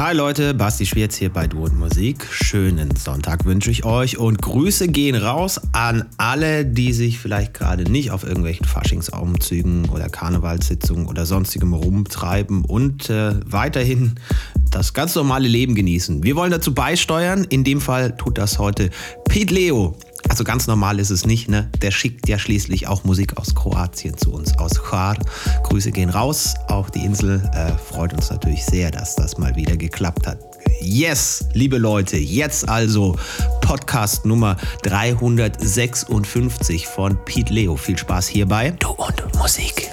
Hi Leute, Basti Schwierz hier bei Du und Musik. Schönen Sonntag wünsche ich euch und Grüße gehen raus an alle, die sich vielleicht gerade nicht auf irgendwelchen Faschingsumzügen oder Karnevalssitzungen oder sonstigem rumtreiben und äh, weiterhin das ganz normale Leben genießen. Wir wollen dazu beisteuern. In dem Fall tut das heute Pete Leo. Also ganz normal ist es nicht, ne? Der schickt ja schließlich auch Musik aus Kroatien zu uns, aus Hvar. Grüße gehen raus. Auch die Insel äh, freut uns natürlich sehr, dass das mal wieder geklappt hat. Yes, liebe Leute, jetzt also Podcast Nummer 356 von Pete Leo. Viel Spaß hierbei. Du und Musik.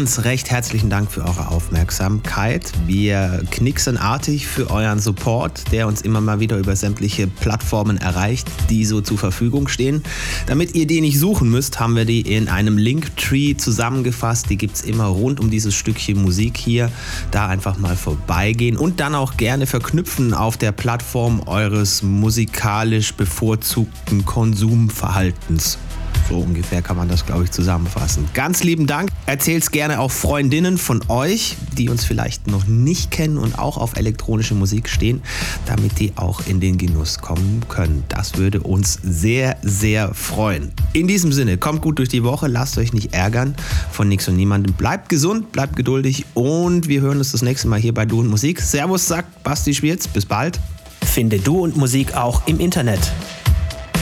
Ganz recht herzlichen Dank für eure Aufmerksamkeit. Wir knicksen artig für euren Support, der uns immer mal wieder über sämtliche Plattformen erreicht, die so zur Verfügung stehen. Damit ihr die nicht suchen müsst, haben wir die in einem Linktree zusammengefasst. Die gibt es immer rund um dieses Stückchen Musik hier. Da einfach mal vorbeigehen und dann auch gerne verknüpfen auf der Plattform eures musikalisch bevorzugten Konsumverhaltens. So ungefähr kann man das, glaube ich, zusammenfassen. Ganz lieben Dank. Erzählt's gerne auch Freundinnen von euch, die uns vielleicht noch nicht kennen und auch auf elektronische Musik stehen, damit die auch in den Genuss kommen können. Das würde uns sehr, sehr freuen. In diesem Sinne, kommt gut durch die Woche, lasst euch nicht ärgern von nichts und niemandem. Bleibt gesund, bleibt geduldig und wir hören uns das nächste Mal hier bei Du und Musik. Servus, sagt Basti Schwierz. Bis bald. Finde Du und Musik auch im Internet.